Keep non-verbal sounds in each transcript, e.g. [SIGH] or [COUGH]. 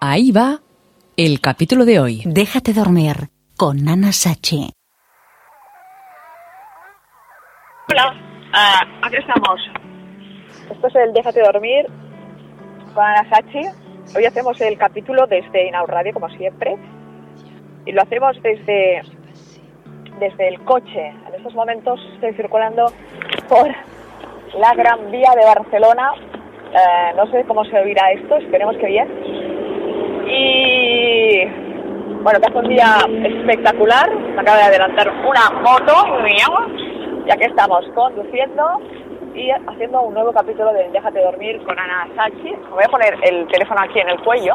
Ahí va el capítulo de hoy. Déjate dormir con Nana Sachi. Hola, ah, aquí estamos. Esto es el Déjate dormir con Ana Sachi. Hoy hacemos el capítulo desde Inaud Radio, como siempre. Y lo hacemos desde, desde el coche. En estos momentos estoy circulando por la Gran Vía de Barcelona. Eh, no sé cómo se oirá esto, esperemos que bien. Y bueno, que hace un día espectacular. Me acaba de adelantar una moto. Y aquí estamos conduciendo y haciendo un nuevo capítulo de Déjate dormir con Ana Sachi. Voy a poner el teléfono aquí en el cuello.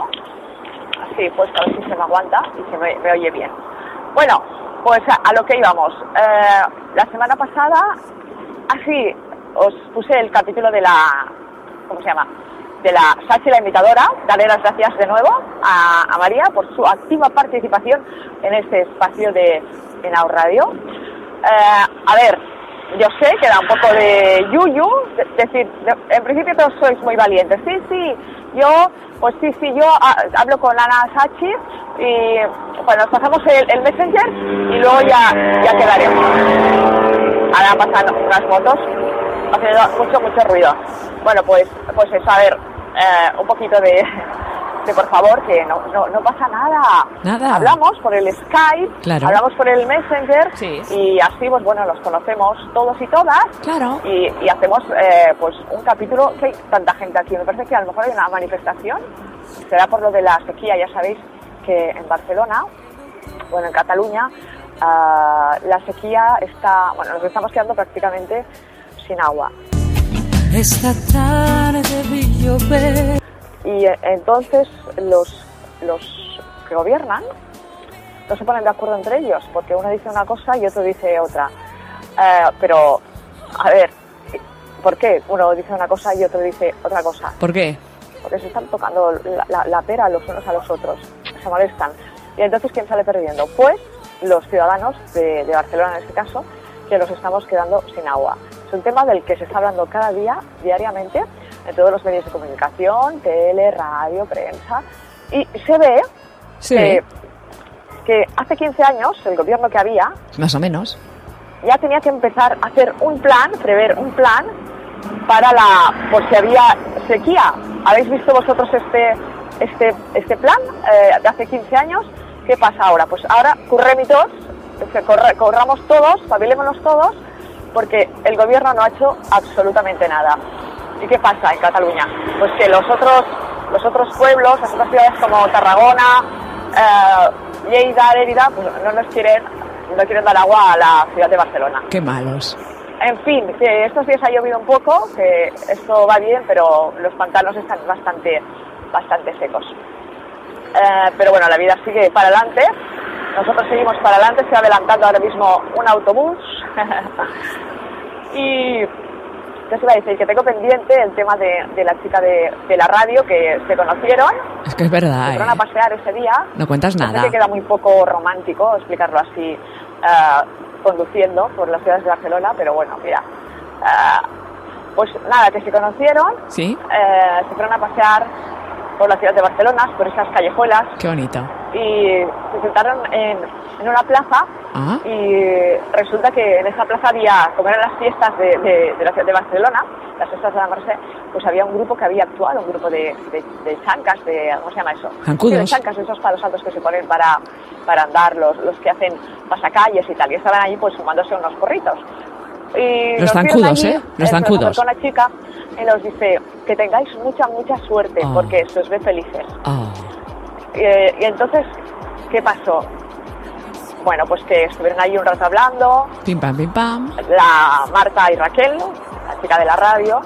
Así, pues a ver si se me aguanta y se me, oye bien. Bueno, pues a, a lo que íbamos. Eh, la semana pasada, así, os puse el capítulo de la. ¿Cómo se llama? De la Sachi la invitadora, darle las gracias de nuevo a, María por su activa participación en este espacio de Enau Radio. Eh, a ver, yo sé que da un poco de yuyu, es decir, de- en principio todos sois muy valientes. Sí, sí, yo, pues sí, sí, yo ah, hablo con Ana Sachi y bueno, nos pasamos el, el messenger y luego ya, ya quedaremos. Ahora pasan unas motos haciendo mucho, mucho ruido. Bueno, pues, pues eso, a ver, eh, un poquito de, de por favor, que no, no, no pasa nada. Nada. Hablamos por el Skype, Claro. hablamos por el Messenger Sí. y así, pues bueno, nos conocemos todos y todas. Claro. Y, y hacemos eh, pues un capítulo que hay tanta gente aquí. Me parece que a lo mejor hay una manifestación. Será por lo de la sequía. Ya sabéis que en Barcelona, bueno, en Cataluña, ah, la sequía está, bueno, nos estamos quedando prácticamente sin agua. Esta tarde vi llover. Y eh, entonces los, los que gobiernan no se ponen de acuerdo entre ellos, porque uno dice una cosa y otro dice otra. Eh, pero, a ver, ¿por qué uno dice una cosa y otro dice otra cosa? ¿Por qué? Porque se están tocando la, la- la pera los unos a los otros, se molestan. Y entonces, ¿quién sale perdiendo? Pues los ciudadanos de, de Barcelona, en este caso, que los estamos quedando sin agua. Es un tema del que se está hablando cada día, diariamente, en todos los medios de comunicación, tele, radio, prensa. Y se ve Sí, que, que hace 15 años el gobierno que había más o menos. ya tenía que empezar a hacer un plan, prever un plan para la, por si había sequía. ¿Habéis visto vosotros este, este, este plan eh, de hace 15 años? ¿Qué pasa ahora? Pues ahora curremitos, que corre- corramos todos, pabilémonos todos, porque el gobierno no ha hecho absolutamente nada. ¿Y qué pasa en Cataluña? Pues que los otros, los otros pueblos, las otras ciudades como Tarragona, eh, Lleida, Lérida, pues no nos quieren, no quieren dar agua a la ciudad de Barcelona. Qué malos. En fin, que estos días ha llovido un poco, que esto va bien, pero los pantanos están bastante, bastante secos. Eh, pero bueno, la vida sigue para adelante. Nosotros seguimos para adelante, se va adelantando ahora mismo un autobús. [LAUGHS] y ¿qué os iba a decir? Que tengo pendiente el tema de, de la chica de, de la radio que se conocieron, Es que es verdad, se fueron a ¿eh? pasear ese día. No cuentas sé nada. que queda muy poco romántico explicarlo así eh, conduciendo por las ciudades de Barcelona, pero bueno, mira. eh, pues nada, que se conocieron, ¿Sí? eh, se fueron a pasear por la ciudad de Barcelona, por esas callejuelas, Qué bonito. Y se sentaron en, en una plaza Ah, y resulta que en esa plaza había, como eran las fiestas de, de- de la ciudad de Barcelona, las fiestas de la Merced, pues había un grupo que había actuado, un grupo de, de, de chancas, de, ¿cómo se llama eso? Zancudos. Sí, de chancas, esos palos altos que se ponen para, para andar, los, los que hacen pasacalles y tal, y estaban allí pues fumándose unos porritos. Y Los zancudos, ¿eh? Los zancudos. acercó una chica y nos dice que tengáis mucha, mucha suerte, Ah. porque se os ve felices. oh, Eh, y entonces, ¿qué pasó? Bueno, pues que estuvieron ahí un rato hablando, pim pam, pim pam. la Marta y Raquel, la chica de la radio,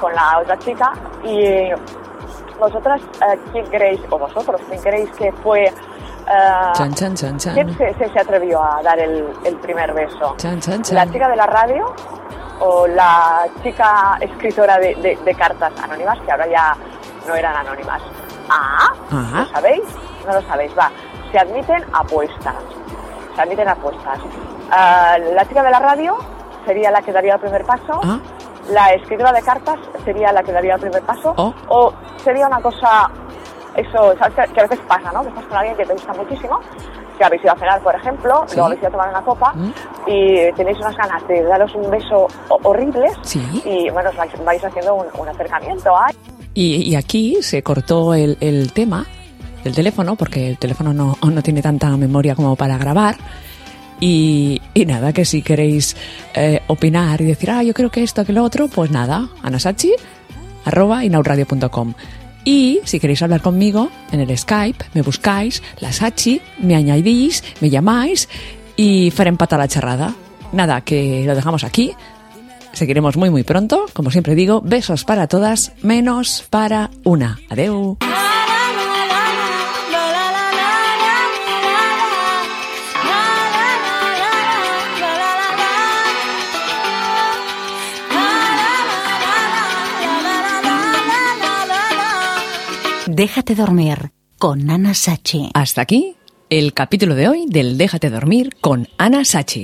con la otra chica, y vosotras, eh, ¿quién creéis, o vosotros, quién creéis que fue, eh, Chan, chan, chan, quién chan. se, se- se atrevió a dar el, el primer beso? Chan, chan, ¿La chica de la radio o la chica escritora de, de- de cartas anónimas, que ahora ya no eran anónimas? Ah, Ah. ¿lo sabéis? No lo sabéis, va. Se admiten apuestas. Se admiten apuestas. Ah, la chica de la radio sería la que daría el primer paso. Ah. La escritora de cartas sería la que daría el primer paso. Oh. O sería una cosa eso, ¿sabes? Que, a veces pasa, ¿no? Que estás con alguien que te gusta muchísimo, que habéis ido a cenar, por ejemplo, Sí. luego habéis ido a tomar una copa ¿Mm? y tenéis unas ganas de daros un beso ho- horrible Sí. y, bueno, os vais, vais haciendo un, un acercamiento. Ay, Y, aquí se cortó el, el tema del teléfono, porque el teléfono no, no tiene tanta memoria como para grabar. Y, y nada, que si queréis eh, opinar y decir, ah, yo creo que esto, que lo otro, pues nada, anasachi, arroba inauradio.com. Y si queréis hablar conmigo en el Skype, me buscáis, la Sachi, me añadís, me llamáis y farem pata la charrada. Nada, que lo dejamos aquí. Seguiremos muy muy pronto. Como siempre digo, besos para todas, menos para una. Adeu. Déjate dormir con Nana Sachi. Hasta aquí el capítulo de hoy del Déjate dormir con Ana Sachi.